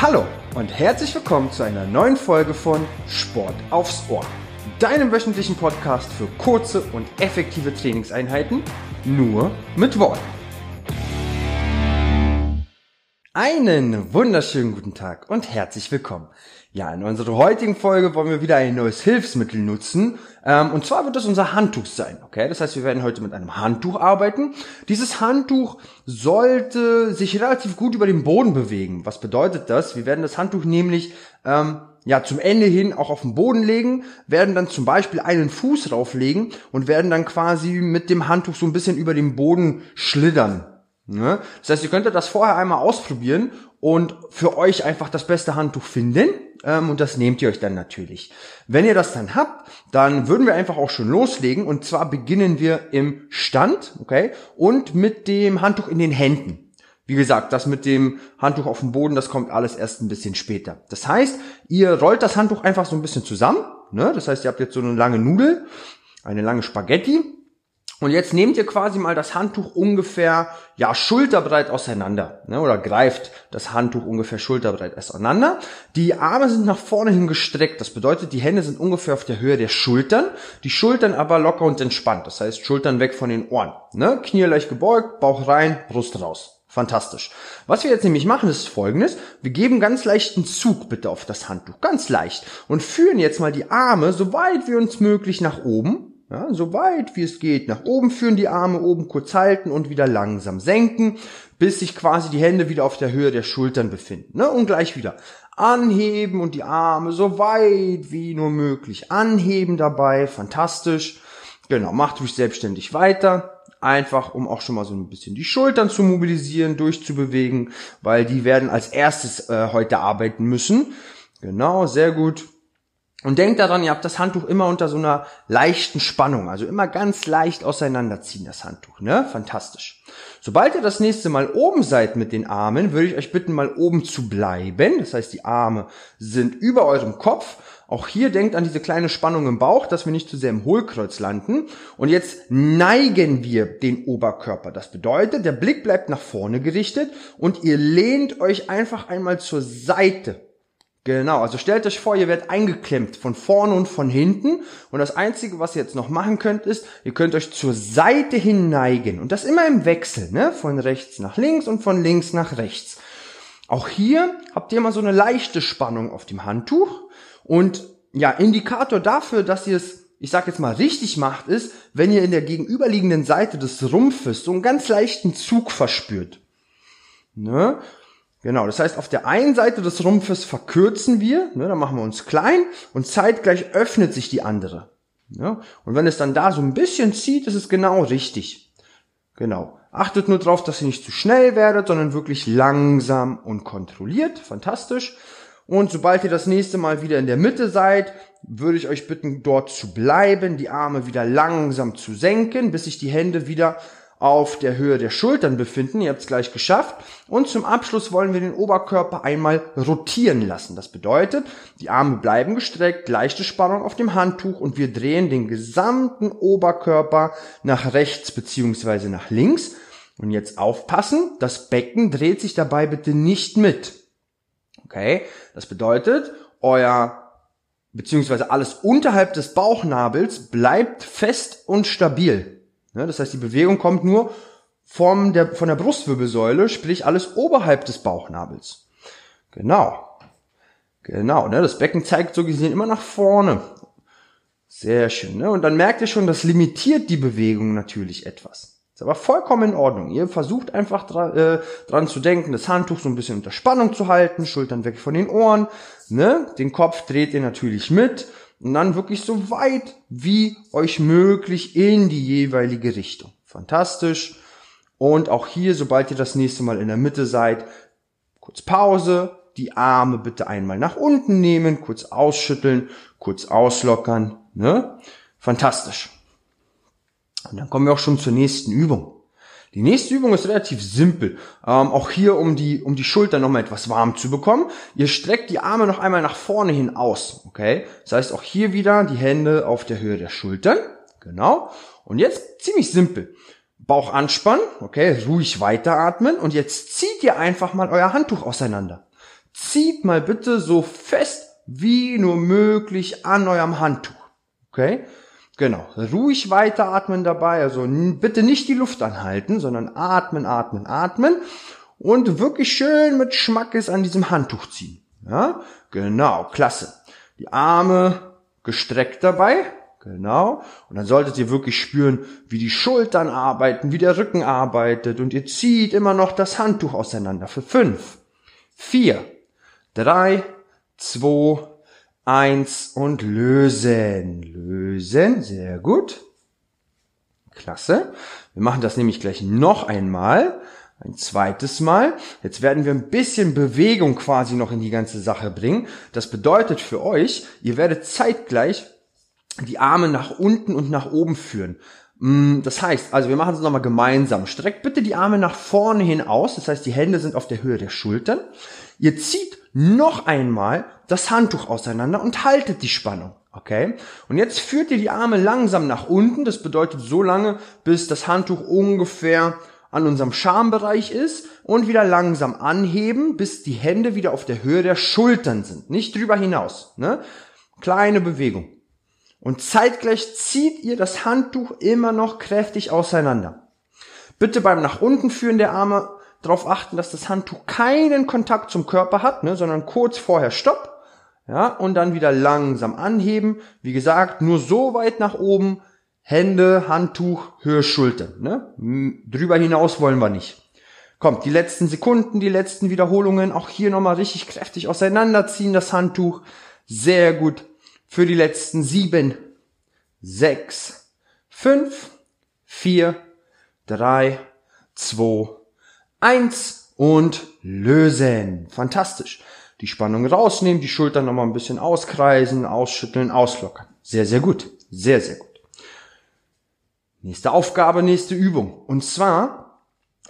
Hallo und herzlich willkommen zu einer neuen Folge von Sport aufs Ohr, deinem wöchentlichen Podcast für kurze und effektive Trainingseinheiten, nur mit Worten. Einen wunderschönen guten Tag und herzlich willkommen. Ja, in unserer heutigen Folge wollen wir wieder ein neues Hilfsmittel nutzen. Ähm, und zwar wird das unser Handtuch sein. Okay, das heißt, wir werden heute mit einem Handtuch arbeiten. Dieses Handtuch sollte sich relativ gut über den Boden bewegen. Was bedeutet das? Wir werden das Handtuch nämlich ähm, ja zum Ende hin auch auf den Boden legen, werden dann zum Beispiel einen Fuß drauflegen und werden dann quasi mit dem Handtuch so ein bisschen über den Boden schlittern. Ne? Das heißt, ihr könntet das vorher einmal ausprobieren und für euch einfach das beste Handtuch finden ähm, und das nehmt ihr euch dann natürlich. Wenn ihr das dann habt, dann würden wir einfach auch schon loslegen und zwar beginnen wir im Stand, okay, und mit dem Handtuch in den Händen. Wie gesagt, das mit dem Handtuch auf dem Boden, das kommt alles erst ein bisschen später. Das heißt, ihr rollt das Handtuch einfach so ein bisschen zusammen, ne? das heißt, ihr habt jetzt so eine lange Nudel, eine lange Spaghetti und jetzt nehmt ihr quasi mal das Handtuch ungefähr, ja, schulterbreit auseinander, ne, oder greift das Handtuch ungefähr schulterbreit auseinander. Die Arme sind nach vorne hin gestreckt. Das bedeutet, die Hände sind ungefähr auf der Höhe der Schultern, die Schultern aber locker und entspannt. Das heißt, Schultern weg von den Ohren, ne, Knie leicht gebeugt, Bauch rein, Brust raus. Fantastisch. Was wir jetzt nämlich machen, ist folgendes. Wir geben ganz leichten Zug bitte auf das Handtuch. Ganz leicht. Und führen jetzt mal die Arme, so weit wie uns möglich, nach oben ja, so weit wie es geht. Nach oben führen die Arme, oben kurz halten und wieder langsam senken, bis sich quasi die Hände wieder auf der Höhe der Schultern befinden. Ne? Und gleich wieder anheben und die Arme so weit wie nur möglich anheben dabei. Fantastisch. Genau, macht ruhig selbstständig weiter. Einfach, um auch schon mal so ein bisschen die Schultern zu mobilisieren, durchzubewegen, weil die werden als erstes äh, heute arbeiten müssen. Genau, sehr gut. Und denkt daran, ihr habt das Handtuch immer unter so einer leichten Spannung, also immer ganz leicht auseinanderziehen, das Handtuch, ne? Fantastisch. Sobald ihr das nächste Mal oben seid mit den Armen, würde ich euch bitten, mal oben zu bleiben. Das heißt, die Arme sind über eurem Kopf. Auch hier denkt an diese kleine Spannung im Bauch, dass wir nicht zu sehr im Hohlkreuz landen. Und jetzt neigen wir den Oberkörper. Das bedeutet, der Blick bleibt nach vorne gerichtet und ihr lehnt euch einfach einmal zur Seite Genau, also stellt euch vor, ihr werdet eingeklemmt von vorne und von hinten und das Einzige, was ihr jetzt noch machen könnt, ist, ihr könnt euch zur Seite hin neigen und das immer im Wechsel, ne? von rechts nach links und von links nach rechts. Auch hier habt ihr mal so eine leichte Spannung auf dem Handtuch und ja, Indikator dafür, dass ihr es ich sag jetzt mal richtig macht, ist, wenn ihr in der gegenüberliegenden Seite des Rumpfes so einen ganz leichten Zug verspürt. Ne? Genau, das heißt, auf der einen Seite des Rumpfes verkürzen wir, ne, dann machen wir uns klein und zeitgleich öffnet sich die andere. Ja, und wenn es dann da so ein bisschen zieht, ist es genau richtig. Genau. Achtet nur darauf, dass ihr nicht zu schnell werdet, sondern wirklich langsam und kontrolliert. Fantastisch. Und sobald ihr das nächste Mal wieder in der Mitte seid, würde ich euch bitten, dort zu bleiben, die Arme wieder langsam zu senken, bis sich die Hände wieder auf der Höhe der Schultern befinden. Ihr habt es gleich geschafft. Und zum Abschluss wollen wir den Oberkörper einmal rotieren lassen. Das bedeutet, die Arme bleiben gestreckt, leichte Spannung auf dem Handtuch und wir drehen den gesamten Oberkörper nach rechts beziehungsweise nach links. Und jetzt aufpassen, das Becken dreht sich dabei bitte nicht mit. Okay? Das bedeutet, euer beziehungsweise alles unterhalb des Bauchnabels bleibt fest und stabil. Ne? Das heißt, die Bewegung kommt nur von der, von der Brustwirbelsäule, sprich alles oberhalb des Bauchnabels. Genau. Genau, ne? Das Becken zeigt so gesehen immer nach vorne. Sehr schön, ne? Und dann merkt ihr schon, das limitiert die Bewegung natürlich etwas. Ist aber vollkommen in Ordnung. Ihr versucht einfach dran, äh, dran zu denken, das Handtuch so ein bisschen unter Spannung zu halten, Schultern weg von den Ohren, ne? Den Kopf dreht ihr natürlich mit und dann wirklich so weit wie euch möglich in die jeweilige Richtung. Fantastisch. Und auch hier, sobald ihr das nächste Mal in der Mitte seid, kurz Pause, die Arme bitte einmal nach unten nehmen, kurz ausschütteln, kurz auslockern. Ne? Fantastisch. Und dann kommen wir auch schon zur nächsten Übung. Die nächste Übung ist relativ simpel. Ähm, auch hier, um die, um die Schulter nochmal etwas warm zu bekommen. Ihr streckt die Arme noch einmal nach vorne hin aus. Okay? Das heißt auch hier wieder die Hände auf der Höhe der Schultern. Genau. Und jetzt ziemlich simpel. Bauch anspannen. Okay? Ruhig weiteratmen. Und jetzt zieht ihr einfach mal euer Handtuch auseinander. zieht mal bitte so fest wie nur möglich an eurem Handtuch. Okay? Genau. Ruhig weiteratmen dabei. Also bitte nicht die Luft anhalten, sondern atmen, atmen, atmen. Und wirklich schön mit Schmackes an diesem Handtuch ziehen. Ja? Genau. Klasse. Die Arme gestreckt dabei. Genau. Und dann solltet ihr wirklich spüren, wie die Schultern arbeiten, wie der Rücken arbeitet. Und ihr zieht immer noch das Handtuch auseinander. Für fünf, vier, drei, zwei, eins und lösen. Lösen, sehr gut. Klasse. Wir machen das nämlich gleich noch einmal. Ein zweites Mal. Jetzt werden wir ein bisschen Bewegung quasi noch in die ganze Sache bringen. Das bedeutet für euch, ihr werdet zeitgleich die Arme nach unten und nach oben führen. Mm, das heißt, also wir machen es nochmal gemeinsam. Streckt bitte die Arme nach vorne hin aus. Das heißt, die Hände sind auf der Höhe der Schultern. Ihr zieht noch einmal das Handtuch auseinander und haltet die Spannung. Okay? Und jetzt führt ihr die Arme langsam nach unten. Das bedeutet so lange, bis das Handtuch ungefähr an unserem Schambereich ist und wieder langsam anheben, bis die Hände wieder auf der Höhe der Schultern sind. Nicht drüber hinaus. Ne? Kleine Bewegung. Und zeitgleich zieht ihr das Handtuch immer noch kräftig auseinander. Bitte beim nach unten führen der Arme darauf achten, dass das Handtuch keinen Kontakt zum Körper hat, ne, sondern kurz vorher Stopp. Ja, und dann wieder langsam anheben. Wie gesagt, nur so weit nach oben. Hände, Handtuch, Höhe Schultern. Ne? Drüber hinaus wollen wir nicht. Kommt, die letzten Sekunden, die letzten Wiederholungen, auch hier nochmal richtig kräftig auseinanderziehen, das Handtuch. Sehr gut. Für die letzten sieben, sechs, fünf, vier, drei, zwei, eins und lösen. Fantastisch. Die Spannung rausnehmen, die Schultern nochmal ein bisschen auskreisen, ausschütteln, auslockern. Sehr, sehr gut. Sehr, sehr gut. Nächste Aufgabe, nächste Übung. Und zwar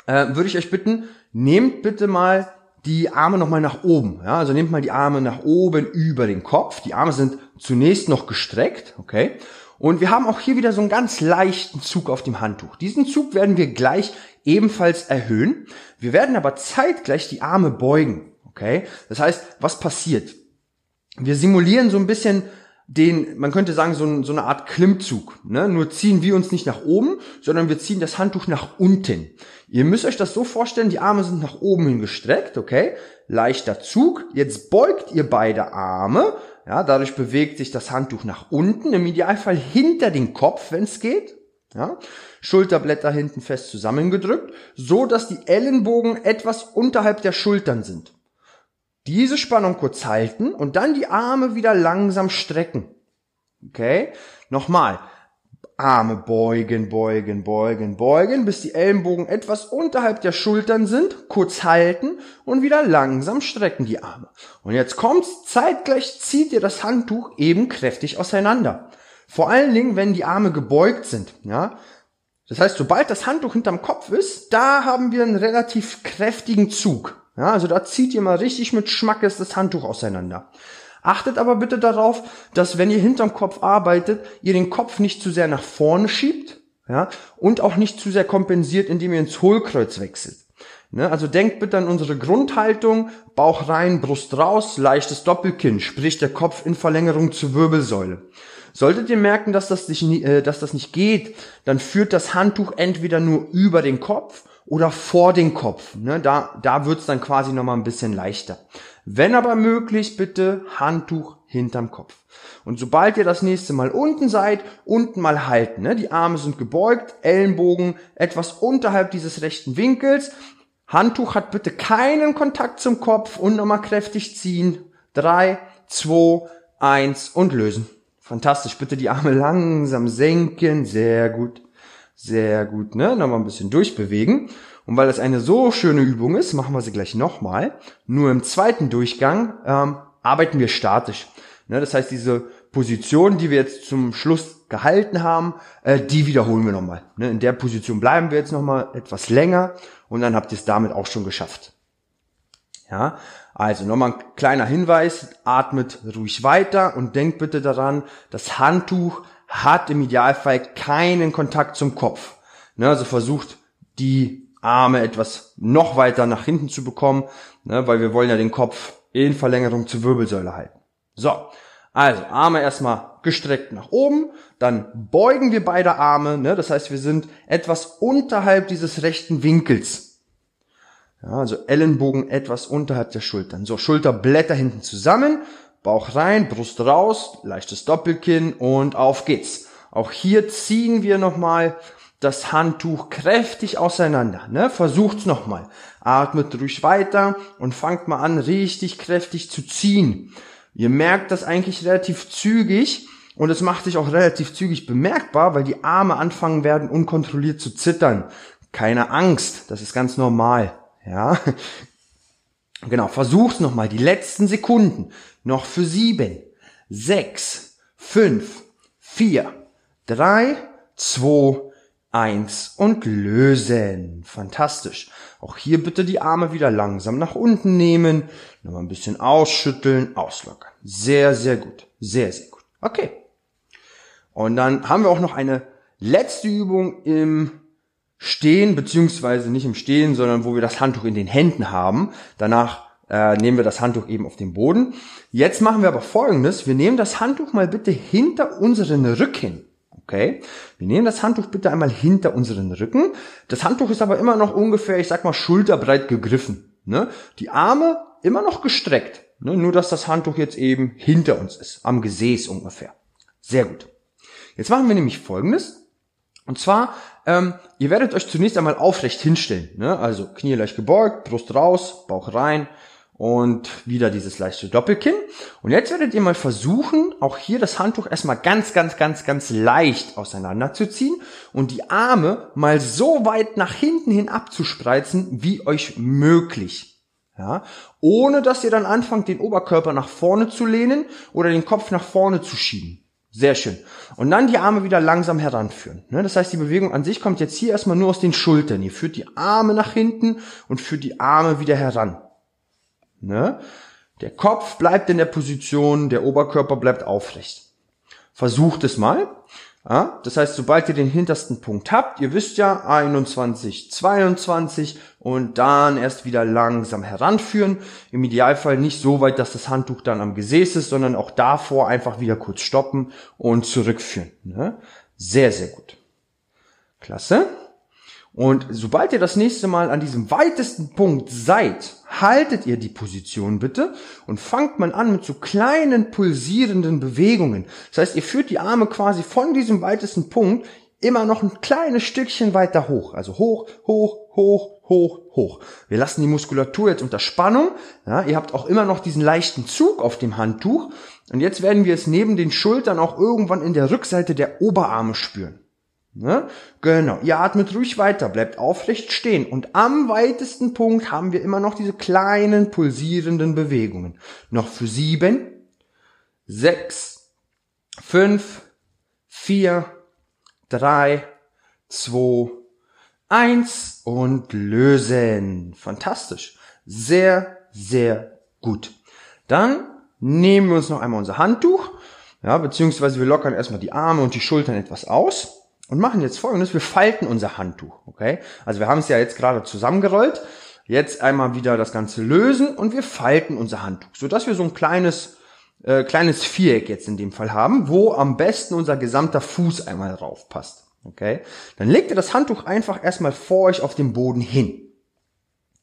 äh, würde ich euch bitten, nehmt bitte mal die Arme nochmal nach oben. Ja, also nehmt mal die Arme nach oben über den Kopf. Die Arme sind zunächst noch gestreckt, okay? Und wir haben auch hier wieder so einen ganz leichten Zug auf dem Handtuch. Diesen Zug werden wir gleich ebenfalls erhöhen. Wir werden aber zeitgleich die Arme beugen. Okay? Das heißt, was passiert? Wir simulieren so ein bisschen den, man könnte sagen, so, so eine Art Klimmzug. Ne? Nur ziehen wir uns nicht nach oben, sondern wir ziehen das Handtuch nach unten. Ihr müsst euch das so vorstellen, die Arme sind nach oben hin gestreckt, okay? Leichter Zug. Jetzt beugt ihr beide Arme. Ja, dadurch bewegt sich das Handtuch nach unten, im Idealfall hinter den Kopf, wenn es geht. Ja? Schulterblätter hinten fest zusammengedrückt, so dass die Ellenbogen etwas unterhalb der Schultern sind. Diese Spannung kurz halten und dann die Arme wieder langsam strecken. Okay? Nochmal. Arme beugen, beugen, beugen, beugen, bis die Ellenbogen etwas unterhalb der Schultern sind, kurz halten und wieder langsam strecken die Arme. Und jetzt kommt's, zeitgleich zieht ihr das Handtuch eben kräftig auseinander. Vor allen Dingen, wenn die Arme gebeugt sind, ja. Das heißt, sobald das Handtuch hinterm Kopf ist, da haben wir einen relativ kräftigen Zug. Ja, also da zieht ihr mal richtig mit Schmackes das Handtuch auseinander. Achtet aber bitte darauf, dass wenn ihr hinterm Kopf arbeitet, ihr den Kopf nicht zu sehr nach vorne schiebt, ja, und auch nicht zu sehr kompensiert, indem ihr ins Hohlkreuz wechselt. Ne, also denkt bitte an unsere Grundhaltung, Bauch rein, Brust raus, leichtes Doppelkinn, sprich der Kopf in Verlängerung zur Wirbelsäule. Solltet ihr merken, dass das, nicht, äh, dass das nicht geht, dann führt das Handtuch entweder nur über den Kopf oder vor den Kopf. Ne? Da, da wird's dann quasi nochmal ein bisschen leichter. Wenn aber möglich, bitte Handtuch hinterm Kopf. Und sobald ihr das nächste Mal unten seid, unten mal halten. Ne? Die Arme sind gebeugt, Ellenbogen etwas unterhalb dieses rechten Winkels. Handtuch hat bitte keinen Kontakt zum Kopf und nochmal kräftig ziehen. Drei, zwei, eins und lösen. Fantastisch. Bitte die Arme langsam senken. Sehr gut. Sehr gut, ne? Nochmal ein bisschen durchbewegen. Und weil das eine so schöne Übung ist, machen wir sie gleich nochmal. Nur im zweiten Durchgang ähm, arbeiten wir statisch. Ne? Das heißt, diese Position, die wir jetzt zum Schluss gehalten haben, äh, die wiederholen wir nochmal. Ne? In der Position bleiben wir jetzt nochmal etwas länger und dann habt ihr es damit auch schon geschafft. Ja, also nochmal ein kleiner Hinweis, atmet ruhig weiter und denkt bitte daran, das Handtuch hat im Idealfall keinen Kontakt zum Kopf. Ne, also versucht die Arme etwas noch weiter nach hinten zu bekommen, ne, weil wir wollen ja den Kopf in Verlängerung zur Wirbelsäule halten. So, also Arme erstmal gestreckt nach oben, dann beugen wir beide Arme, ne? das heißt wir sind etwas unterhalb dieses rechten Winkels. Ja, also Ellenbogen etwas unterhalb der Schultern. So, Schulterblätter hinten zusammen, Bauch rein, Brust raus, leichtes Doppelkinn und auf geht's. Auch hier ziehen wir nochmal das Handtuch kräftig auseinander. Ne? Versucht's nochmal. Atmet ruhig weiter und fangt mal an, richtig kräftig zu ziehen. Ihr merkt das eigentlich relativ zügig und es macht sich auch relativ zügig bemerkbar, weil die Arme anfangen werden, unkontrolliert zu zittern. Keine Angst, das ist ganz normal. Ja, genau. Versuch's nochmal. Die letzten Sekunden. Noch für sieben, sechs, fünf, vier, drei, zwei, eins und lösen. Fantastisch. Auch hier bitte die Arme wieder langsam nach unten nehmen, nochmal ein bisschen ausschütteln, auslockern. Sehr, sehr gut. Sehr, sehr gut. Okay. Und dann haben wir auch noch eine letzte Übung im Stehen, beziehungsweise nicht im Stehen, sondern wo wir das Handtuch in den Händen haben. Danach äh, nehmen wir das Handtuch eben auf den Boden. Jetzt machen wir aber folgendes. Wir nehmen das Handtuch mal bitte hinter unseren Rücken. Okay? Wir nehmen das Handtuch bitte einmal hinter unseren Rücken. Das Handtuch ist aber immer noch ungefähr, ich sag mal, schulterbreit gegriffen. Ne? Die Arme immer noch gestreckt. Ne? Nur, dass das Handtuch jetzt eben hinter uns ist. Am Gesäß ungefähr. Sehr gut. Jetzt machen wir nämlich Folgendes. Und zwar, ähm, ihr werdet euch zunächst einmal aufrecht hinstellen. Ne? Also Knie leicht gebeugt, Brust raus, Bauch rein und wieder dieses leichte Doppelkinn. Und jetzt werdet ihr mal versuchen, auch hier das Handtuch erstmal ganz, ganz, ganz, ganz leicht auseinanderzuziehen und die Arme mal so weit nach hinten hin abzuspreizen, wie euch möglich. Ja, ohne dass ihr dann anfangt, den Oberkörper nach vorne zu lehnen oder den Kopf nach vorne zu schieben. Sehr schön. Und dann die Arme wieder langsam heranführen. Ne, das heißt, die Bewegung an sich kommt jetzt hier erstmal nur aus den Schultern. Ihr führt die Arme nach hinten und führt die Arme wieder heran. Ne? Der Kopf bleibt in der Position, der Oberkörper bleibt aufrecht. Versucht es mal. Ja? Das heißt, sobald ihr den hintersten Punkt habt, ihr wisst ja 21, 22 und dann erst wieder langsam heranführen. Im Idealfall nicht so weit, dass das Handtuch dann am Gesäß ist, sondern auch davor einfach wieder kurz stoppen und zurückführen. Ne? Sehr, sehr gut. Klasse. Und sobald ihr das nächste Mal an diesem weitesten Punkt seid, haltet ihr die Position bitte und fangt mal an mit so kleinen pulsierenden Bewegungen. Das heißt, ihr führt die Arme quasi von diesem weitesten Punkt immer noch ein kleines Stückchen weiter hoch. Also hoch, hoch, hoch, hoch, hoch. Wir lassen die Muskulatur jetzt unter Spannung. Ja, ihr habt auch immer noch diesen leichten Zug auf dem Handtuch. Und jetzt werden wir es neben den Schultern auch irgendwann in der Rückseite der Oberarme spüren. Ne? Genau. Ihr atmet ruhig weiter, bleibt aufrecht stehen. Und am weitesten Punkt haben wir immer noch diese kleinen pulsierenden Bewegungen. Noch für sieben, sechs, fünf, vier, drei, zwei, eins und lösen. Fantastisch. Sehr, sehr gut. Dann nehmen wir uns noch einmal unser Handtuch, ja, beziehungsweise wir lockern erstmal die Arme und die Schultern etwas aus und machen jetzt folgendes, wir falten unser Handtuch, okay? Also wir haben es ja jetzt gerade zusammengerollt, jetzt einmal wieder das Ganze lösen und wir falten unser Handtuch, sodass wir so ein kleines, äh, kleines Viereck jetzt in dem Fall haben, wo am besten unser gesamter Fuß einmal drauf passt, okay? Dann legt ihr das Handtuch einfach erstmal vor euch auf dem Boden hin.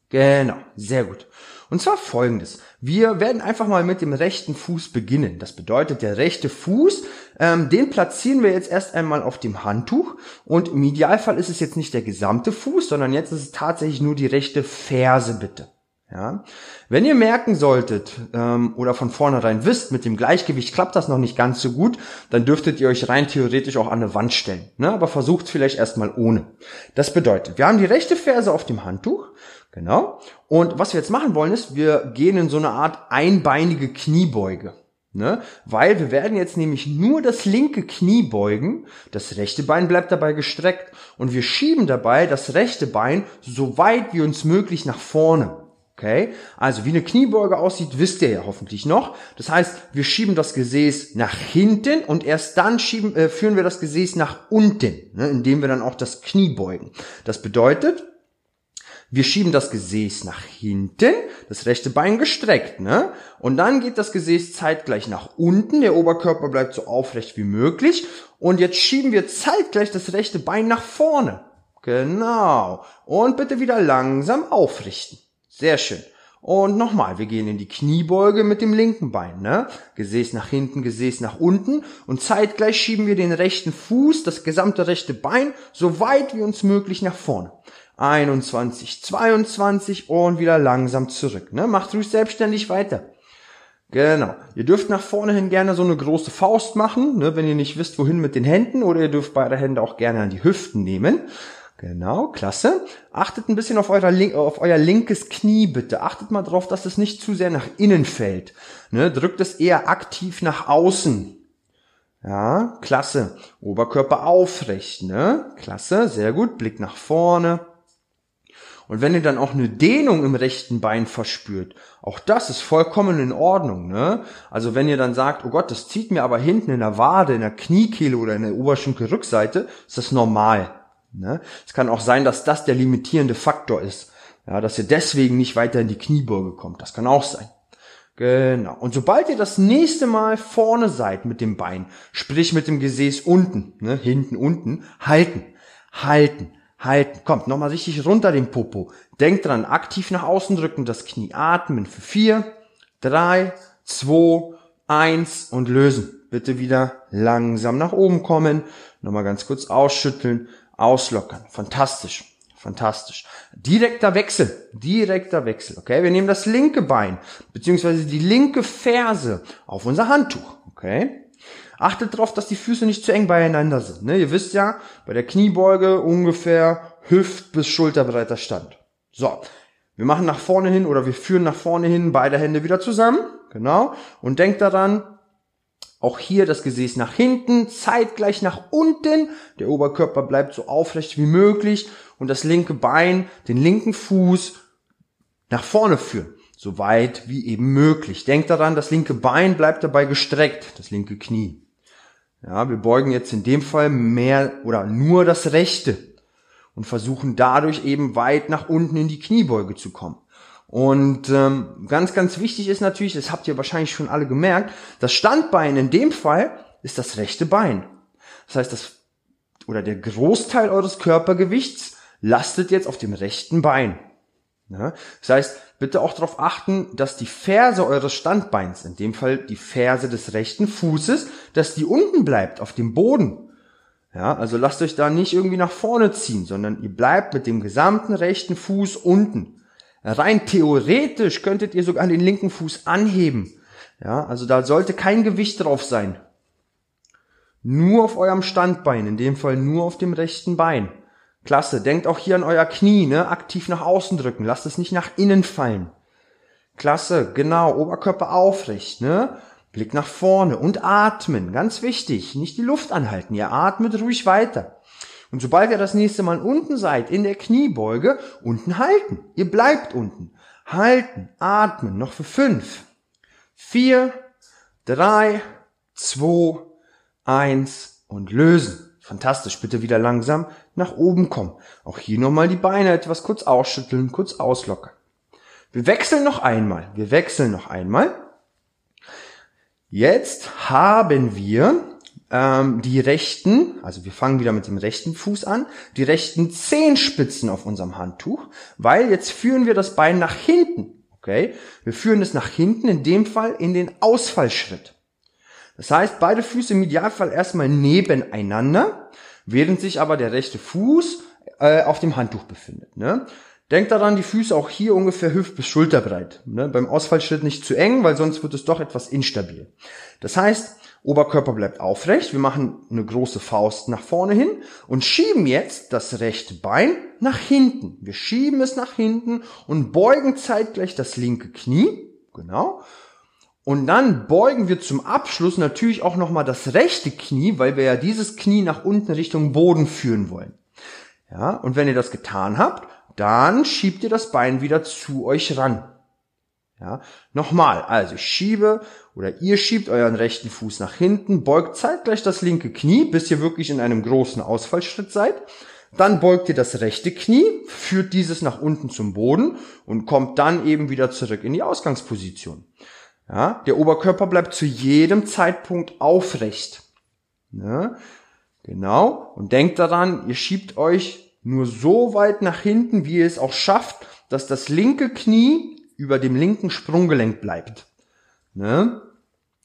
Genau, sehr gut. Und zwar folgendes. Wir werden einfach mal mit dem rechten Fuß beginnen. Das bedeutet, der rechte Fuß, ähm, den platzieren wir jetzt erst einmal auf dem Handtuch. Und im Idealfall ist es jetzt nicht der gesamte Fuß, sondern jetzt ist es tatsächlich nur die rechte Ferse bitte. Ja. Wenn ihr merken solltet ähm, oder von vornherein wisst, mit dem Gleichgewicht klappt das noch nicht ganz so gut, dann dürftet ihr euch rein theoretisch auch an eine Wand stellen. Ne? Aber versucht vielleicht erstmal ohne. Das bedeutet, wir haben die rechte Ferse auf dem Handtuch Genau. Und was wir jetzt machen wollen, ist, wir gehen in so eine Art einbeinige Kniebeuge. Ne? Weil wir werden jetzt nämlich nur das linke Knie beugen, das rechte Bein bleibt dabei gestreckt und wir schieben dabei das rechte Bein so weit wie uns möglich nach vorne. Okay? Also wie eine Kniebeuge aussieht, wisst ihr ja hoffentlich noch. Das heißt, wir schieben das Gesäß nach hinten und erst dann schieben, äh, führen wir das Gesäß nach unten, ne? indem wir dann auch das Knie beugen. Das bedeutet, Wir schieben das Gesäß nach hinten, das rechte Bein gestreckt, ne? Und dann geht das Gesäß zeitgleich nach unten, der Oberkörper bleibt so aufrecht wie möglich. Und jetzt schieben wir zeitgleich das rechte Bein nach vorne. Genau. Und bitte wieder langsam aufrichten. Sehr schön. Und nochmal, wir gehen in die Kniebeuge mit dem linken Bein, ne? Gesäß nach hinten, Gesäß nach unten und zeitgleich schieben wir den rechten Fuß, das gesamte rechte Bein, so weit wie uns möglich nach vorne. 21, 22 und wieder langsam zurück, ne? Macht ruhig selbstständig weiter. Genau. Ihr dürft nach vorne hin gerne so eine große Faust machen, ne, wenn ihr nicht wisst, wohin mit den Händen, oder ihr dürft beide Hände auch gerne an die Hüften nehmen. Genau, klasse. Achtet ein bisschen auf, euer, auf euer linkes Knie bitte. Achtet mal drauf, dass es nicht zu sehr nach innen fällt. Ne, drückt es eher aktiv nach außen. Ja, klasse. Oberkörper aufrecht, ne? Klasse, sehr gut. Blick nach vorne. Und wenn ihr dann auch eine Dehnung im rechten Bein verspürt, auch das ist vollkommen in Ordnung, ne? Also wenn ihr dann sagt, oh Gott, das zieht mir aber hinten in der Wade, in der Kniekehle oder in der Oberschenkelrückseite, ist das normal. Ne? Es kann auch sein, dass das der limitierende Faktor ist. Ja, dass ihr deswegen nicht weiter in die Kniebeuge kommt. Das kann auch sein. Genau. Und sobald ihr das nächste Mal vorne seid mit dem Bein, sprich mit dem Gesäß unten, ne, hinten unten, halten, halten, halten. Kommt, nochmal richtig runter den Popo. Denkt dran, aktiv nach außen drücken, das Knie atmen für vier, drei, zwei, eins und lösen. Bitte wieder langsam nach oben kommen. Nochmal ganz kurz ausschütteln, auslockern. Fantastisch. Fantastisch. Direkter Wechsel. Direkter Wechsel. Okay, wir nehmen das linke Bein, beziehungsweise die linke Ferse auf unser Handtuch. Okay. Achtet darauf, dass die Füße nicht zu eng beieinander sind. Ne? Ihr wisst ja, bei der Kniebeuge ungefähr Hüft- bis Schulterbreiter Stand. So. Wir machen nach vorne hin oder wir führen nach vorne hin beide Hände wieder zusammen. Genau. Und denkt daran, auch hier das Gesäß nach hinten, zeitgleich nach unten. Der Oberkörper bleibt so aufrecht wie möglich und das linke Bein, den linken Fuß nach vorne führen. So weit wie eben möglich. Denkt daran, das linke Bein bleibt dabei gestreckt, das linke Knie. Ja, wir beugen jetzt in dem Fall mehr oder nur das rechte und versuchen dadurch eben weit nach unten in die Kniebeuge zu kommen. Und ähm, ganz, ganz wichtig ist natürlich, das habt ihr wahrscheinlich schon alle gemerkt, das Standbein in dem Fall ist das rechte Bein. Das heißt, das oder der Großteil eures Körpergewichts lastet jetzt auf dem rechten Bein. Ja? Das heißt, bitte auch darauf achten, dass die Ferse eures Standbeins, in dem Fall die Ferse des rechten Fußes, dass die unten bleibt auf dem Boden. Ja, also lasst euch da nicht irgendwie nach vorne ziehen, sondern ihr bleibt mit dem gesamten rechten Fuß unten. Rein theoretisch könntet ihr sogar den linken Fuß anheben. Ja, also da sollte kein Gewicht drauf sein. Nur auf eurem Standbein, in dem Fall nur auf dem rechten Bein. Klasse. Denkt auch hier an euer Knie, ne? Aktiv nach außen drücken. Lasst es nicht nach innen fallen. Klasse. Genau. Oberkörper aufrecht, ne? Blick nach vorne und atmen. Ganz wichtig. Nicht die Luft anhalten. Ihr atmet ruhig weiter. Und sobald ihr das nächste Mal unten seid, in der Kniebeuge, unten halten. Ihr bleibt unten. Halten, atmen, noch für fünf, vier, drei, zwei, eins und lösen. Fantastisch, bitte wieder langsam nach oben kommen. Auch hier nochmal die Beine etwas kurz ausschütteln, kurz auslockern. Wir wechseln noch einmal. Wir wechseln noch einmal. Jetzt haben wir ähm, die rechten, also wir fangen wieder mit dem rechten Fuß an, die rechten Zehenspitzen auf unserem Handtuch, weil jetzt führen wir das Bein nach hinten. Okay? Wir führen es nach hinten, in dem Fall in den Ausfallschritt. Das heißt, beide Füße im Idealfall erstmal nebeneinander, während sich aber der rechte Fuß äh, auf dem Handtuch befindet. Ne? Denkt daran, die Füße auch hier ungefähr hüft- bis schulterbreit. Ne? Beim Ausfallschritt nicht zu eng, weil sonst wird es doch etwas instabil. Das heißt, Oberkörper bleibt aufrecht. Wir machen eine große Faust nach vorne hin und schieben jetzt das rechte Bein nach hinten. Wir schieben es nach hinten und beugen zeitgleich das linke Knie. Genau. Und dann beugen wir zum Abschluss natürlich auch nochmal das rechte Knie, weil wir ja dieses Knie nach unten Richtung Boden führen wollen. Ja, und wenn ihr das getan habt, dann schiebt ihr das Bein wieder zu euch ran. Ja, nochmal, also ich schiebe oder ihr schiebt euren rechten Fuß nach hinten, beugt zeitgleich das linke Knie, bis ihr wirklich in einem großen Ausfallschritt seid. Dann beugt ihr das rechte Knie, führt dieses nach unten zum Boden und kommt dann eben wieder zurück in die Ausgangsposition. Ja, der Oberkörper bleibt zu jedem Zeitpunkt aufrecht. Ja, genau. Und denkt daran, ihr schiebt euch nur so weit nach hinten, wie ihr es auch schafft, dass das linke Knie über dem linken Sprunggelenk bleibt. Ne?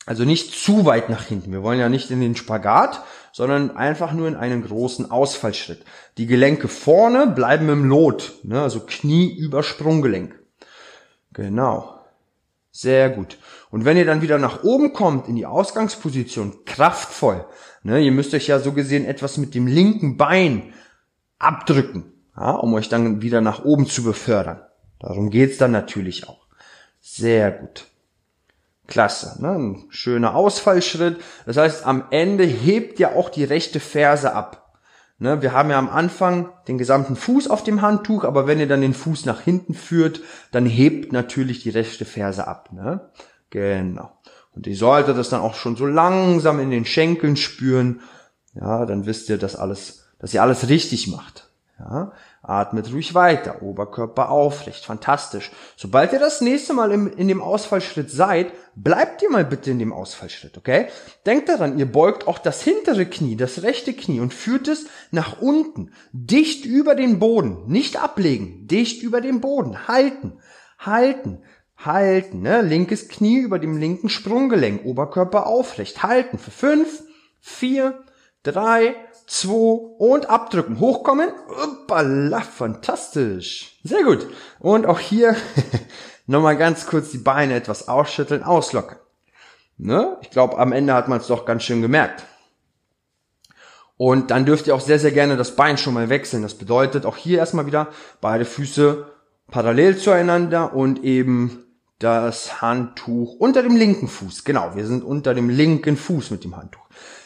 Also nicht zu weit nach hinten. Wir wollen ja nicht in den Spagat, sondern einfach nur in einen großen Ausfallschritt. Die Gelenke vorne bleiben im Lot, ne? also Knie über Sprunggelenk. Genau. Sehr gut. Und wenn ihr dann wieder nach oben kommt in die Ausgangsposition, kraftvoll, ne, ihr müsst euch ja so gesehen etwas mit dem linken Bein abdrücken, ja, um euch dann wieder nach oben zu befördern. Darum geht's dann natürlich auch. Sehr gut. Klasse, ne? ein schöner Ausfallschritt. Das heißt, am Ende hebt ja auch die rechte Ferse ab. Ne? Wir haben ja am Anfang den gesamten Fuß auf dem Handtuch, aber wenn ihr dann den Fuß nach hinten führt, dann hebt natürlich die rechte Ferse ab. Ne? Genau. Und ihr solltet das dann auch schon so langsam in den Schenkeln spüren. Ja, dann wisst ihr, dass alles, dass ihr alles richtig macht. Ja, atmet ruhig weiter, Oberkörper aufrecht, fantastisch. Sobald ihr das nächste Mal im, in dem Ausfallschritt seid, bleibt ihr mal bitte in dem Ausfallschritt, okay? Denkt daran, ihr beugt auch das hintere Knie, das rechte Knie und führt es nach unten, dicht über den Boden, nicht ablegen, dicht über den Boden, halten, halten, halten, ne? Linkes Knie über dem linken Sprunggelenk, Oberkörper aufrecht, halten für fünf, vier, drei, zwei und abdrücken. Hochkommen. Uppala, fantastisch. Sehr gut. Und auch hier nochmal ganz kurz die Beine etwas ausschütteln, auslockern. Ne? Ich glaube, am Ende hat man es doch ganz schön gemerkt. Und dann dürft ihr auch sehr, sehr gerne das Bein schon mal wechseln. Das bedeutet auch hier erstmal wieder beide Füße parallel zueinander und eben das Handtuch unter dem linken Fuß. Genau, wir sind unter dem linken Fuß mit dem Handtuch.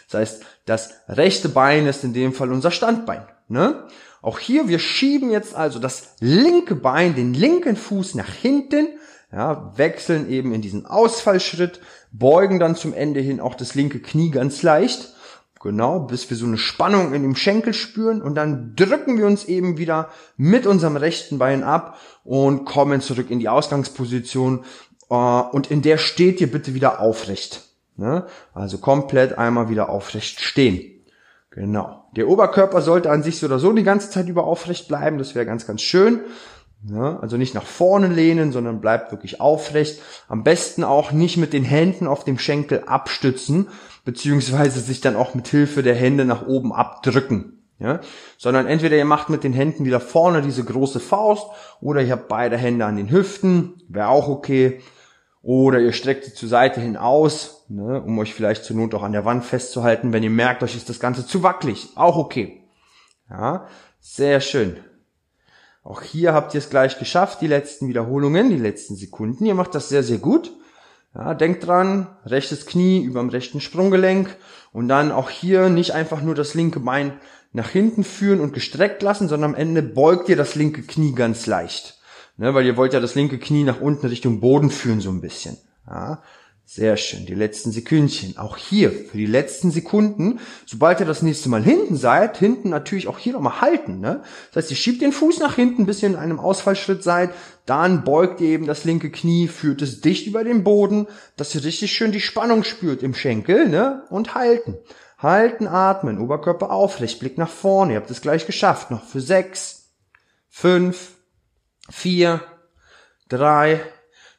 Das heißt, das rechte Bein ist in dem Fall unser Standbein. Ne? Auch hier, wir schieben jetzt also das linke Bein, den linken Fuß nach hinten, ja, wechseln eben in diesen Ausfallschritt, beugen dann zum Ende hin auch das linke Knie ganz leicht, genau, bis wir so eine Spannung in dem Schenkel spüren und dann drücken wir uns eben wieder mit unserem rechten Bein ab und kommen zurück in die Ausgangsposition äh, und in der steht ihr bitte wieder aufrecht. Ne? Also komplett einmal wieder aufrecht stehen. Genau. Der Oberkörper sollte an sich so oder so die ganze Zeit über aufrecht bleiben. Das wäre ganz, ganz schön. Ja, also nicht nach vorne lehnen, sondern bleibt wirklich aufrecht. Am besten auch nicht mit den Händen auf dem Schenkel abstützen, beziehungsweise sich dann auch mit Hilfe der Hände nach oben abdrücken. Ja, sondern entweder ihr macht mit den Händen wieder vorne diese große Faust oder ihr habt beide Hände an den Hüften, wäre auch okay. Oder ihr streckt sie zur Seite hin aus, ne, um euch vielleicht zur Not auch an der Wand festzuhalten, wenn ihr merkt, euch ist das Ganze zu wackelig. Auch okay. Ja, sehr schön. Auch hier habt ihr es gleich geschafft, die letzten Wiederholungen, die letzten Sekunden. Ihr macht das sehr, sehr gut. Ja, denkt dran, rechtes Knie über dem rechten Sprunggelenk und dann auch hier nicht einfach nur das linke Bein nach hinten führen und gestreckt lassen, sondern am Ende beugt ihr das linke Knie ganz leicht. Ne, weil ihr wollt ja das linke Knie nach unten Richtung Boden führen so ein bisschen. Ja, sehr schön. Die letzten Sekündchen. Auch hier für die letzten Sekunden, sobald ihr das nächste Mal hinten seid, hinten natürlich auch hier nochmal halten. Ne? Das heißt, ihr schiebt den Fuß nach hinten, bis ihr in einem Ausfallschritt seid. Dann beugt ihr eben das linke Knie, führt es dicht über den Boden, dass ihr richtig schön die Spannung spürt im Schenkel. Ne? Und halten. Halten, atmen, Oberkörper aufrecht, Blick nach vorne. Ihr habt es gleich geschafft. Noch für sechs, fünf, vier, drei,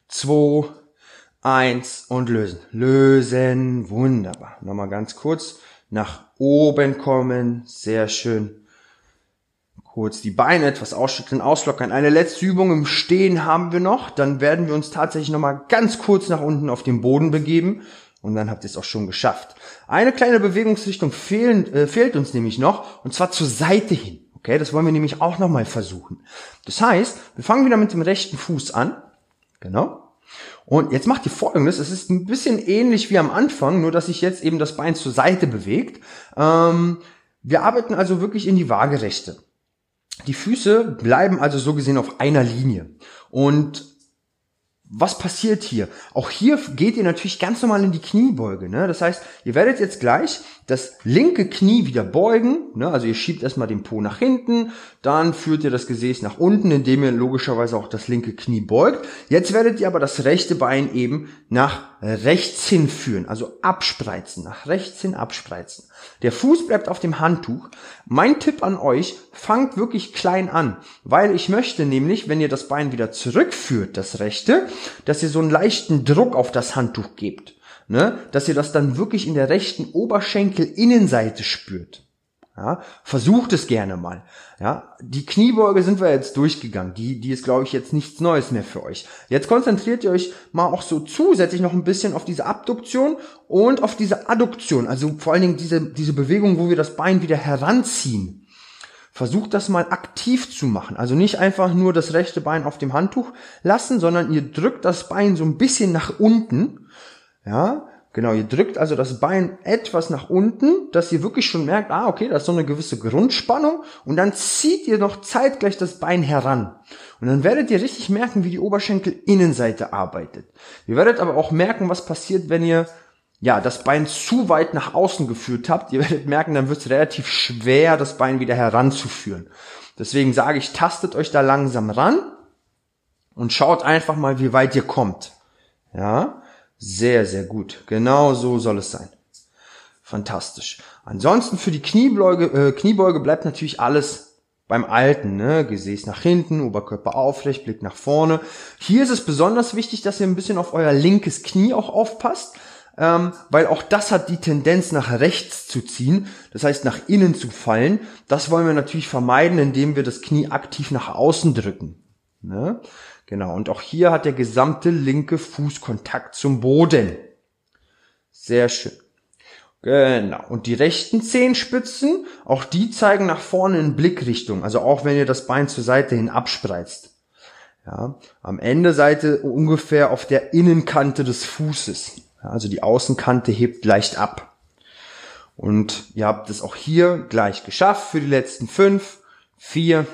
zwei, eins und lösen. Lösen, wunderbar. Nochmal ganz kurz nach oben kommen, sehr schön. Kurz die Beine etwas ausschütteln, auslockern. Eine letzte Übung im Stehen haben wir noch. Dann werden wir uns tatsächlich nochmal ganz kurz nach unten auf den Boden begeben. Und dann habt ihr es auch schon geschafft. Eine kleine Bewegungsrichtung fehlen, äh, fehlt uns nämlich noch, und zwar zur Seite hin. Okay, das wollen wir nämlich auch nochmal versuchen. Das heißt, wir fangen wieder mit dem rechten Fuß an. Genau. Und jetzt macht ihr folgendes. Es ist ein bisschen ähnlich wie am Anfang, nur dass sich jetzt eben das Bein zur Seite bewegt. Ähm, wir arbeiten also wirklich in die Waagerechte. Die Füße bleiben also so gesehen auf einer Linie. Und was passiert hier? Auch hier geht ihr natürlich ganz normal in die Kniebeuge. Ne? Das heißt, ihr werdet jetzt gleich das linke Knie wieder beugen. Ne? Also ihr schiebt erstmal den Po nach hinten, dann führt ihr das Gesäß nach unten, indem ihr logischerweise auch das linke Knie beugt. Jetzt werdet ihr aber das rechte Bein eben nach rechts hinführen, also abspreizen, nach rechts hin abspreizen. Der Fuß bleibt auf dem Handtuch. Mein Tipp an euch, fangt wirklich klein an, weil ich möchte nämlich, wenn ihr das Bein wieder zurückführt, das rechte, dass ihr so einen leichten Druck auf das Handtuch gebt. Ne? Dass ihr das dann wirklich in der rechten Oberschenkelinnenseite spürt. Ja, versucht es gerne mal. Ja, die Kniebeuge sind wir jetzt durchgegangen. Die, die ist, glaube ich, jetzt nichts Neues mehr für euch. Jetzt konzentriert ihr euch mal auch so zusätzlich noch ein bisschen auf diese Abduktion und auf diese Adduktion. Also vor allen Dingen diese, diese Bewegung, wo wir das Bein wieder heranziehen. Versucht das mal aktiv zu machen. Also nicht einfach nur das rechte Bein auf dem Handtuch lassen, sondern ihr drückt das Bein so ein bisschen nach unten. Ja, Genau, ihr drückt also das Bein etwas nach unten, dass ihr wirklich schon merkt, ah, okay, da ist so eine gewisse Grundspannung und dann zieht ihr noch zeitgleich das Bein heran. Und dann werdet ihr richtig merken, wie die Oberschenkelinnenseite arbeitet. Ihr werdet aber auch merken, was passiert, wenn ihr ja, das Bein zu weit nach außen geführt habt. Ihr werdet merken, dann wird es relativ schwer, das Bein wieder heranzuführen. Deswegen sage ich, tastet euch da langsam ran und schaut einfach mal, wie weit ihr kommt. Ja, sehr, sehr gut. Genau so soll es sein. Fantastisch. Ansonsten für die Kniebeuge, äh, Kniebeuge bleibt natürlich alles beim Alten, ne? Gesäß nach hinten, Oberkörper aufrecht, Blick nach vorne. Hier ist es besonders wichtig, dass ihr ein bisschen auf euer linkes Knie auch aufpasst, ähm, weil auch das hat die Tendenz nach rechts zu ziehen, das heißt nach innen zu fallen. Das wollen wir natürlich vermeiden, indem wir das Knie aktiv nach außen drücken. Ne? Genau, und auch hier hat der gesamte linke Fuß Kontakt zum Boden. Sehr schön. Genau. Und die rechten Zehenspitzen, auch die zeigen nach vorne in Blickrichtung. Also auch wenn ihr das Bein zur Seite hin abspreizt. Ja, am Ende seid ihr ungefähr auf der Innenkante des Fußes. Ja, also die Außenkante hebt leicht ab. Und ihr habt es auch hier gleich geschafft für die letzten fünf, vier,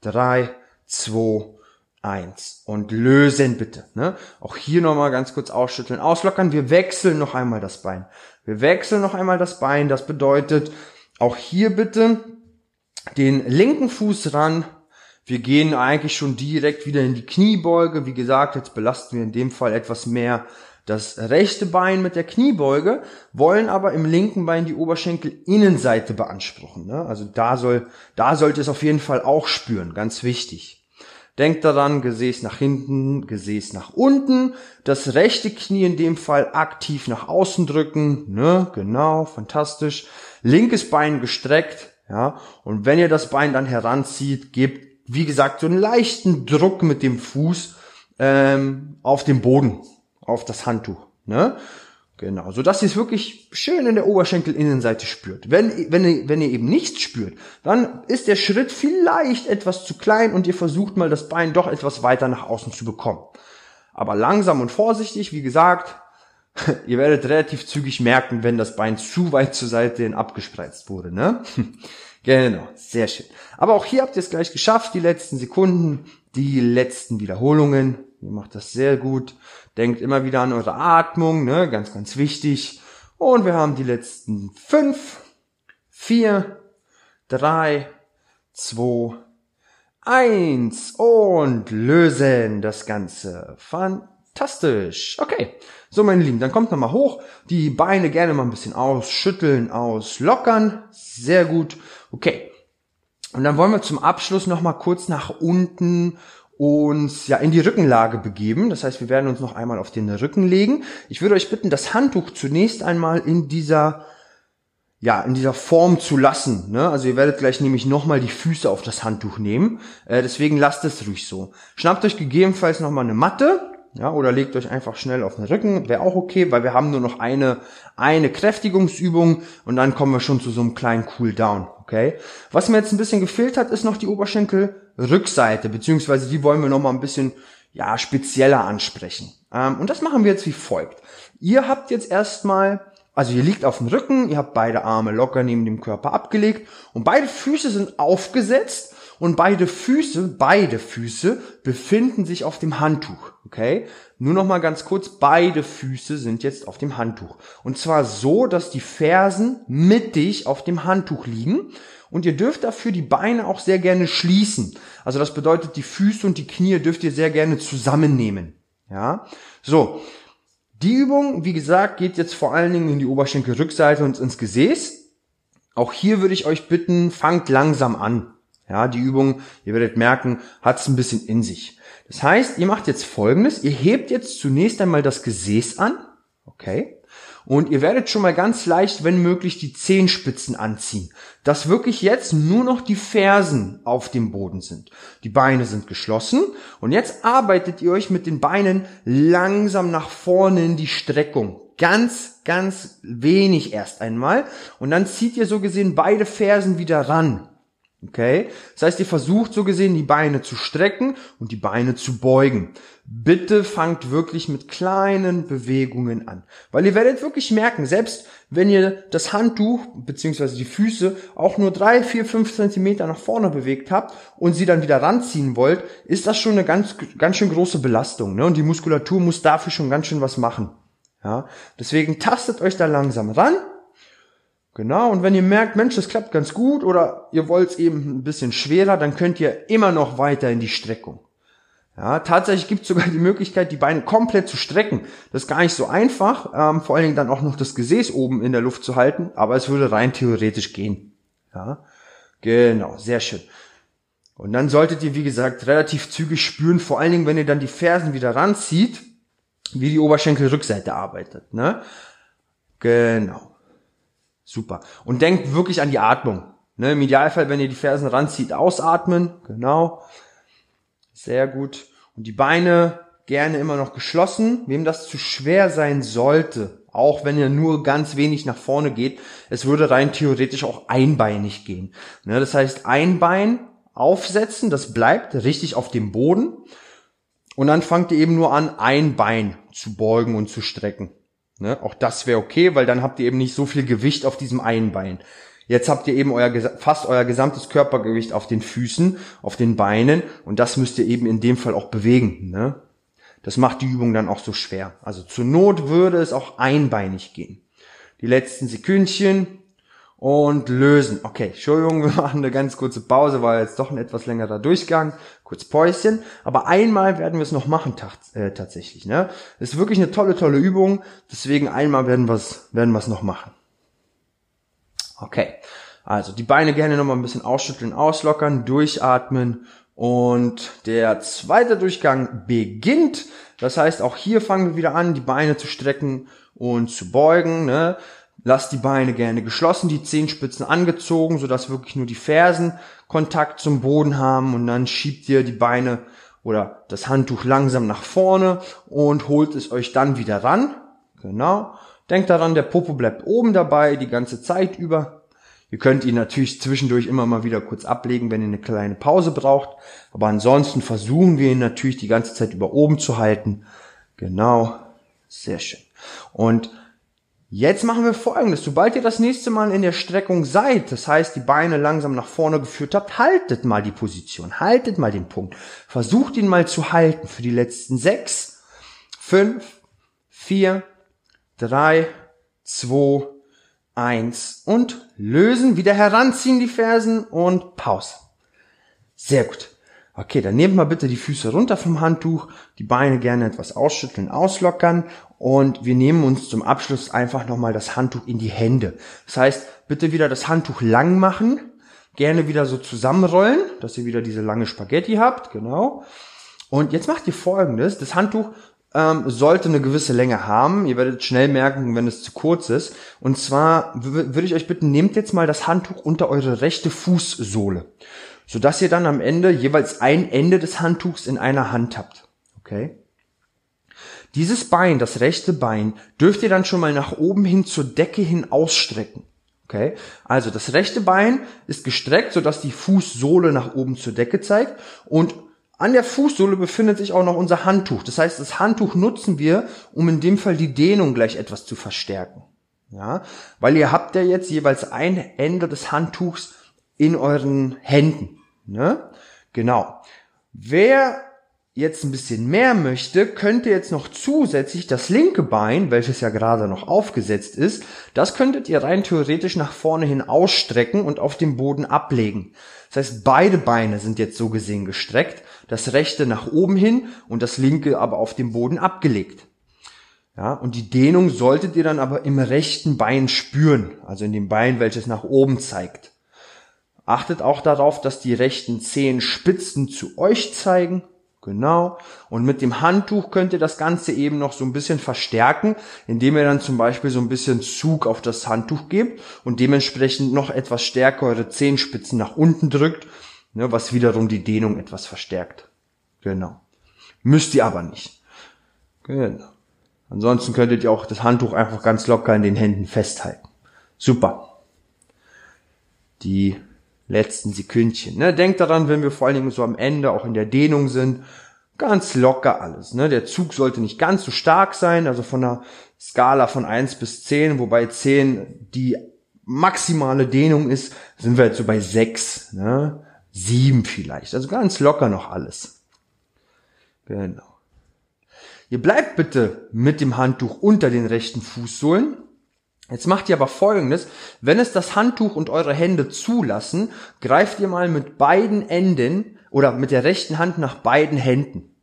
drei, zwei, eins und lösen bitte. Ne? Auch hier nochmal ganz kurz ausschütteln, auslockern. Wir wechseln noch einmal das Bein. Wir wechseln noch einmal das Bein. Das bedeutet, auch hier bitte den linken Fuß ran. Wir gehen eigentlich schon direkt wieder in die Kniebeuge. Wie gesagt, jetzt belasten wir in dem Fall etwas mehr das rechte Bein mit der Kniebeuge, wollen aber im linken Bein die Oberschenkelinnenseite beanspruchen. Ne? Also da soll, da sollte es auf jeden Fall auch spüren. Ganz wichtig. Denkt daran, Gesäß nach hinten, Gesäß nach unten. Das rechte Knie in dem Fall aktiv nach außen drücken. Ne, genau, fantastisch. Linkes Bein gestreckt. Ja, und wenn ihr das Bein dann heranzieht, gebt, wie gesagt, so einen leichten Druck mit dem Fuß ähm, auf den Boden, auf das Handtuch. Ne? Genau, so dass ihr es wirklich schön in der Oberschenkelinnenseite spürt. Wenn, wenn, ihr, wenn ihr eben nichts spürt, dann ist der Schritt vielleicht etwas zu klein und ihr versucht mal das Bein doch etwas weiter nach außen zu bekommen. Aber langsam und vorsichtig, wie gesagt, ihr werdet relativ zügig merken, wenn das Bein zu weit zur Seite hin abgespreizt wurde, ne? genau, sehr schön. Aber auch hier habt ihr es gleich geschafft, die letzten Sekunden, die letzten Wiederholungen. Ihr macht das sehr gut. Denkt immer wieder an eure Atmung, ne? ganz, ganz wichtig. Und wir haben die letzten fünf, vier, drei, zwei, eins und lösen das Ganze. Fantastisch. Okay. So, meine Lieben, dann kommt nochmal hoch. Die Beine gerne mal ein bisschen ausschütteln, auslockern. Sehr gut. Okay. Und dann wollen wir zum Abschluss nochmal kurz nach unten uns ja in die Rückenlage begeben. Das heißt, wir werden uns noch einmal auf den Rücken legen. Ich würde euch bitten, das Handtuch zunächst einmal in dieser ja, in dieser Form zu lassen. Ne? Also ihr werdet gleich nämlich nochmal die Füße auf das Handtuch nehmen. Äh, deswegen lasst es ruhig so. Schnappt euch gegebenenfalls nochmal eine Matte. Ja, oder legt euch einfach schnell auf den Rücken, wäre auch okay, weil wir haben nur noch eine, eine Kräftigungsübung und dann kommen wir schon zu so einem kleinen Cooldown, okay? Was mir jetzt ein bisschen gefehlt hat, ist noch die Oberschenkel Rückseite, beziehungsweise die wollen wir noch mal ein bisschen ja, spezieller ansprechen. Ähm, und das machen wir jetzt wie folgt. Ihr habt jetzt erstmal, also ihr liegt auf dem Rücken, ihr habt beide Arme locker neben dem Körper abgelegt und beide Füße sind aufgesetzt und beide Füße, beide Füße befinden sich auf dem Handtuch, okay? Nur noch mal ganz kurz, beide Füße sind jetzt auf dem Handtuch und zwar so, dass die Fersen mittig auf dem Handtuch liegen und ihr dürft dafür die Beine auch sehr gerne schließen. Also das bedeutet, die Füße und die Knie dürft ihr sehr gerne zusammennehmen. Ja, so. Die Übung, wie gesagt, geht jetzt vor allen Dingen in die Oberschenkelrückseite und ins Gesäß. Auch hier würde ich euch bitten, fangt langsam an. Ja, die Übung, ihr werdet merken, hat es ein bisschen in sich. Das heißt, ihr macht jetzt Folgendes. Ihr hebt jetzt zunächst einmal das Gesäß an. Okay. Und ihr werdet schon mal ganz leicht, wenn möglich, die Zehenspitzen anziehen. Dass wirklich jetzt nur noch die Fersen auf dem Boden sind. Die Beine sind geschlossen. Und jetzt arbeitet ihr euch mit den Beinen langsam nach vorne in die Streckung. Ganz, ganz wenig erst einmal. Und dann zieht ihr so gesehen beide Fersen wieder ran. Okay? Das heißt, ihr versucht so gesehen die Beine zu strecken und die Beine zu beugen. Bitte fangt wirklich mit kleinen Bewegungen an. Weil ihr werdet wirklich merken, selbst wenn ihr das Handtuch beziehungsweise die Füße auch nur drei, vier, fünf Zentimeter nach vorne bewegt habt und sie dann wieder ranziehen wollt, ist das schon eine ganz, ganz schön große Belastung. Ne? Und die Muskulatur muss dafür schon ganz schön was machen. Ja? Deswegen tastet euch da langsam ran Genau, und wenn ihr merkt, Mensch, das klappt ganz gut oder ihr wollt es eben ein bisschen schwerer, dann könnt ihr immer noch weiter in die Streckung. Ja, tatsächlich gibt es sogar die Möglichkeit, die Beine komplett zu strecken. Das ist gar nicht so einfach, ähm, vor allen Dingen dann auch noch das Gesäß oben in der Luft zu halten, aber es würde rein theoretisch gehen. Ja, genau, sehr schön. Und dann solltet ihr, wie gesagt, relativ zügig spüren, vor allen Dingen, wenn ihr dann die Fersen wieder ranzieht, wie die Oberschenkelrückseite arbeitet. Ne? Genau. Super. Und denkt wirklich an die Atmung. Ne, Im Idealfall, wenn ihr die Fersen ranzieht, ausatmen. Genau. Sehr gut. Und die Beine gerne immer noch geschlossen. Wem das zu schwer sein sollte, auch wenn ihr nur ganz wenig nach vorne geht, es würde rein theoretisch auch einbeinig gehen. Ne, das heißt, ein Bein aufsetzen, das bleibt richtig auf dem Boden. Und dann fangt ihr eben nur an, ein Bein zu beugen und zu strecken. Ne? Auch das wäre okay, weil dann habt ihr eben nicht so viel Gewicht auf diesem einen Bein. Jetzt habt ihr eben euer, fast euer gesamtes Körpergewicht auf den Füßen, auf den Beinen und das müsst ihr eben in dem Fall auch bewegen. Ne? Das macht die Übung dann auch so schwer. Also zur Not würde es auch einbeinig gehen. Die letzten Sekündchen und lösen. Okay, Entschuldigung, wir machen eine ganz kurze Pause, war jetzt doch ein etwas längerer Durchgang. Kurz Päuschen. Aber einmal werden wir es noch machen äh, tatsächlich. Ne? ist wirklich eine tolle, tolle Übung. Deswegen einmal werden wir es werden wir's noch machen. Okay, also die Beine gerne nochmal ein bisschen ausschütteln, auslockern, durchatmen. Und der zweite Durchgang beginnt. Das heißt, auch hier fangen wir wieder an, die Beine zu strecken und zu beugen. Ne? Lasst die Beine gerne geschlossen, die Zehenspitzen angezogen, sodass wirklich nur die Fersen Kontakt zum Boden haben und dann schiebt ihr die Beine oder das Handtuch langsam nach vorne und holt es euch dann wieder ran. Genau. Denkt daran, der Popo bleibt oben dabei die ganze Zeit über. Ihr könnt ihn natürlich zwischendurch immer mal wieder kurz ablegen, wenn ihr eine kleine Pause braucht. Aber ansonsten versuchen wir ihn natürlich die ganze Zeit über oben zu halten. Genau. Sehr schön. Und Jetzt machen wir folgendes. Sobald ihr das nächste Mal in der Streckung seid, das heißt die Beine langsam nach vorne geführt habt, haltet mal die Position, haltet mal den Punkt. Versucht ihn mal zu halten für die letzten sechs, fünf, vier, drei, zwei, eins und lösen, wieder heranziehen die Fersen und Pause. Sehr gut. Okay, dann nehmt mal bitte die Füße runter vom Handtuch, die Beine gerne etwas ausschütteln, auslockern und wir nehmen uns zum Abschluss einfach nochmal das Handtuch in die Hände. Das heißt, bitte wieder das Handtuch lang machen, gerne wieder so zusammenrollen, dass ihr wieder diese lange Spaghetti habt, genau. Und jetzt macht ihr folgendes, das Handtuch ähm, sollte eine gewisse Länge haben. Ihr werdet schnell merken, wenn es zu kurz ist. Und zwar würde ich euch bitten, nehmt jetzt mal das Handtuch unter eure rechte Fußsohle sodass ihr dann am Ende jeweils ein Ende des Handtuchs in einer Hand habt. Okay? Dieses Bein, das rechte Bein, dürft ihr dann schon mal nach oben hin zur Decke hin ausstrecken. Okay? Also das rechte Bein ist gestreckt, sodass die Fußsohle nach oben zur Decke zeigt und an der Fußsohle befindet sich auch noch unser Handtuch. Das heißt, das Handtuch nutzen wir, um in dem Fall die Dehnung gleich etwas zu verstärken. Ja, weil ihr habt ja jetzt jeweils ein Ende des Handtuchs in euren Händen. Ne? Genau. Wer jetzt ein bisschen mehr möchte, könnte jetzt noch zusätzlich das linke Bein, welches ja gerade noch aufgesetzt ist, das könntet ihr rein theoretisch nach vorne hin ausstrecken und auf dem Boden ablegen. Das heißt, beide Beine sind jetzt so gesehen gestreckt, das rechte nach oben hin und das linke aber auf dem Boden abgelegt. Ja, und die Dehnung solltet ihr dann aber im rechten Bein spüren, also in dem Bein, welches nach oben zeigt. Achtet auch darauf, dass die rechten Zehenspitzen zu euch zeigen Genau. Und mit dem Handtuch könnt ihr das Ganze eben noch so ein bisschen verstärken, indem ihr dann zum Beispiel so ein bisschen Zug auf das Handtuch gebt und dementsprechend noch etwas stärker eure Zehenspitzen nach unten drückt, ne, was wiederum die Dehnung etwas verstärkt. Genau. Müsst ihr aber nicht. Genau. Ansonsten könntet ihr auch das Handtuch einfach ganz locker in den Händen festhalten. Super. Die letzten Sekündchen. Ne? Denkt daran, wenn wir vor allen Dingen so am Ende auch in der Dehnung sind, ganz locker alles. Ne? Der Zug sollte nicht ganz so stark sein, also von einer Skala von eins bis zehn, wobei zehn die maximale Dehnung ist, sind wir jetzt so bei sechs, ne? sieben vielleicht. Also ganz locker noch alles. Genau. Ihr bleibt bitte mit dem Handtuch unter den rechten Fußsohlen Jetzt macht ihr aber folgendes, wenn es das Handtuch und eure Hände zulassen, greift ihr mal mit beiden Enden oder mit der rechten Hand nach beiden Händen.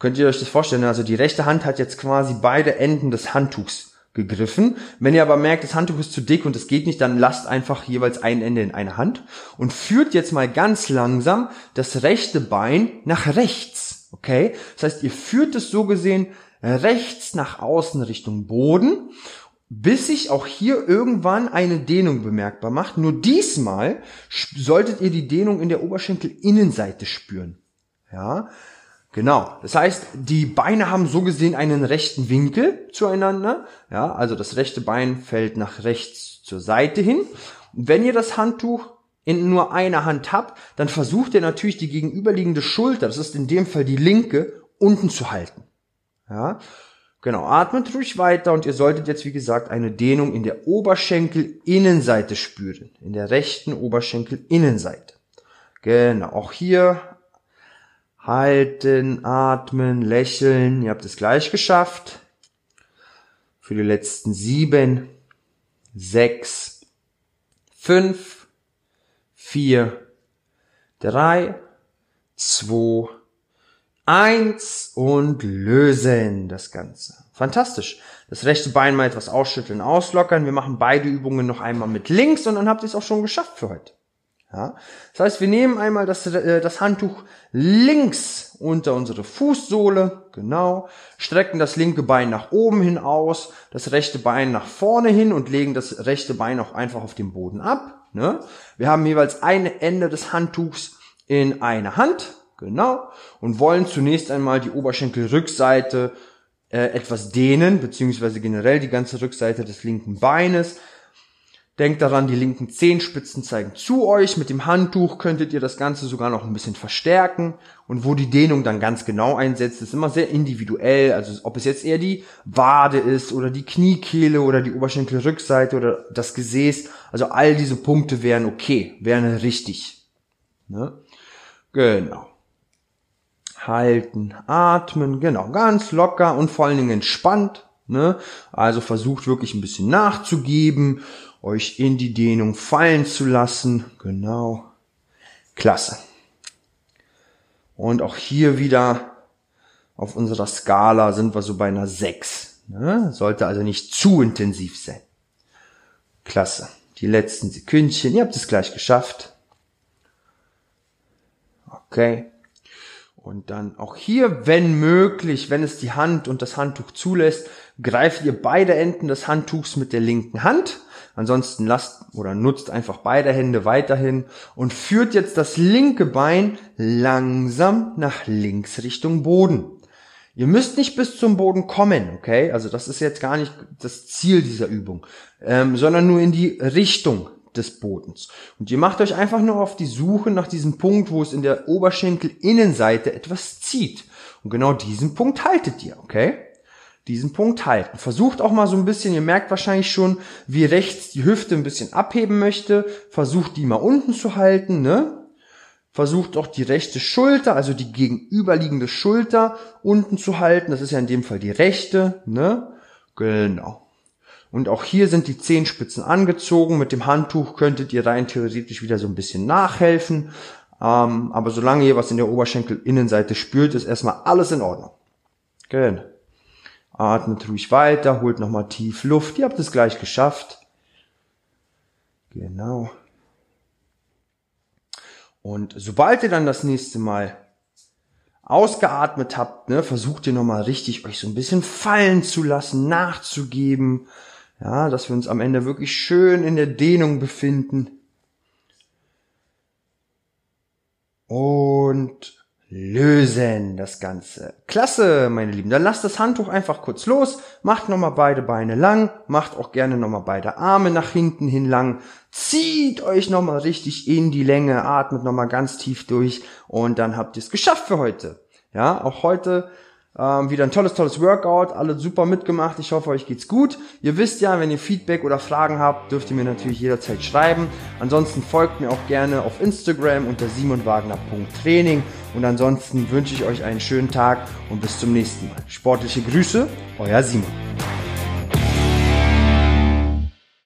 Könnt ihr euch das vorstellen? Also die rechte Hand hat jetzt quasi beide Enden des Handtuchs gegriffen. Wenn ihr aber merkt, das Handtuch ist zu dick und es geht nicht, dann lasst einfach jeweils ein Ende in eine Hand und führt jetzt mal ganz langsam das rechte Bein nach rechts. Okay? Das heißt, ihr führt es so gesehen rechts nach außen Richtung Boden bis sich auch hier irgendwann eine Dehnung bemerkbar macht. Nur diesmal solltet ihr die Dehnung in der Oberschenkelinnenseite spüren. Ja, genau. Das heißt, die Beine haben so gesehen einen rechten Winkel zueinander. Ja, also das rechte Bein fällt nach rechts zur Seite hin. Und wenn ihr das Handtuch in nur einer Hand habt, dann versucht ihr natürlich die gegenüberliegende Schulter, das ist in dem Fall die linke, unten zu halten. Ja, Genau, atmet ruhig weiter und ihr solltet jetzt, wie gesagt, eine Dehnung in der Oberschenkelinnenseite spüren. In der rechten Oberschenkelinnenseite. Genau, auch hier halten, atmen, lächeln. Ihr habt es gleich geschafft. Für die letzten sieben, sechs, fünf, vier, drei, zwei, Eins und lösen das Ganze. Fantastisch. Das rechte Bein mal etwas ausschütteln, auslockern. Wir machen beide Übungen noch einmal mit links und dann habt ihr es auch schon geschafft für heute. Ja? Das heißt, wir nehmen einmal das, äh, das Handtuch links unter unsere Fußsohle, genau, strecken das linke Bein nach oben hin aus, das rechte Bein nach vorne hin und legen das rechte Bein auch einfach auf den Boden ab. Ne? Wir haben jeweils ein Ende des Handtuchs in eine Hand, Genau. Und wollen zunächst einmal die Oberschenkelrückseite äh, etwas dehnen, beziehungsweise generell die ganze Rückseite des linken Beines. Denkt daran, die linken Zehenspitzen zeigen zu euch. Mit dem Handtuch könntet ihr das Ganze sogar noch ein bisschen verstärken. Und wo die Dehnung dann ganz genau einsetzt, ist immer sehr individuell. Also ob es jetzt eher die Wade ist oder die Kniekehle oder die Oberschenkelrückseite oder das Gesäß. Also all diese Punkte wären okay, wären richtig. Ne? Genau halten, atmen, genau, ganz locker und vor allen Dingen entspannt. Ne? Also versucht wirklich ein bisschen nachzugeben, euch in die Dehnung fallen zu lassen. Genau. Klasse. Und auch hier wieder auf unserer Skala sind wir so bei einer 6. Ne? Sollte also nicht zu intensiv sein. Klasse. Die letzten Sekündchen. Ihr habt es gleich geschafft. Okay. Und dann auch hier, wenn möglich, wenn es die Hand und das Handtuch zulässt, greift ihr beide Enden des Handtuchs mit der linken Hand. Ansonsten lasst oder nutzt einfach beide Hände weiterhin und führt jetzt das linke Bein langsam nach links Richtung Boden. Ihr müsst nicht bis zum Boden kommen, okay? Also das ist jetzt gar nicht das Ziel dieser Übung, ähm, sondern nur in die Richtung des Bodens. Und ihr macht euch einfach nur auf die Suche nach diesem Punkt, wo es in der Oberschenkelinnenseite etwas zieht. Und genau diesen Punkt haltet ihr, okay? Diesen Punkt halten. Versucht auch mal so ein bisschen, ihr merkt wahrscheinlich schon, wie rechts die Hüfte ein bisschen abheben möchte. Versucht die mal unten zu halten, ne? Versucht auch die rechte Schulter, also die gegenüberliegende Schulter unten zu halten. Das ist ja in dem Fall die rechte, ne? Genau. Und auch hier sind die Zehenspitzen angezogen. Mit dem Handtuch könntet ihr rein theoretisch wieder so ein bisschen nachhelfen. Ähm, aber solange ihr was in der Oberschenkelinnenseite spürt, ist erstmal alles in Ordnung. Genau. Atmet ruhig weiter, holt nochmal tief Luft. Ihr habt es gleich geschafft. Genau. Und sobald ihr dann das nächste Mal ausgeatmet habt, ne, versucht ihr nochmal richtig euch so ein bisschen fallen zu lassen, nachzugeben. Ja, dass wir uns am Ende wirklich schön in der Dehnung befinden. Und lösen das Ganze. Klasse, meine Lieben. Dann lasst das Handtuch einfach kurz los, macht nochmal beide Beine lang, macht auch gerne nochmal beide Arme nach hinten hin lang, zieht euch nochmal richtig in die Länge, atmet nochmal ganz tief durch und dann habt ihr es geschafft für heute. Ja, auch heute ähm, wieder ein tolles, tolles Workout, alle super mitgemacht. Ich hoffe, euch geht's gut. Ihr wisst ja, wenn ihr Feedback oder Fragen habt, dürft ihr mir natürlich jederzeit schreiben. Ansonsten folgt mir auch gerne auf Instagram unter simonwagner.training. Und ansonsten wünsche ich euch einen schönen Tag und bis zum nächsten Mal. Sportliche Grüße, euer Simon.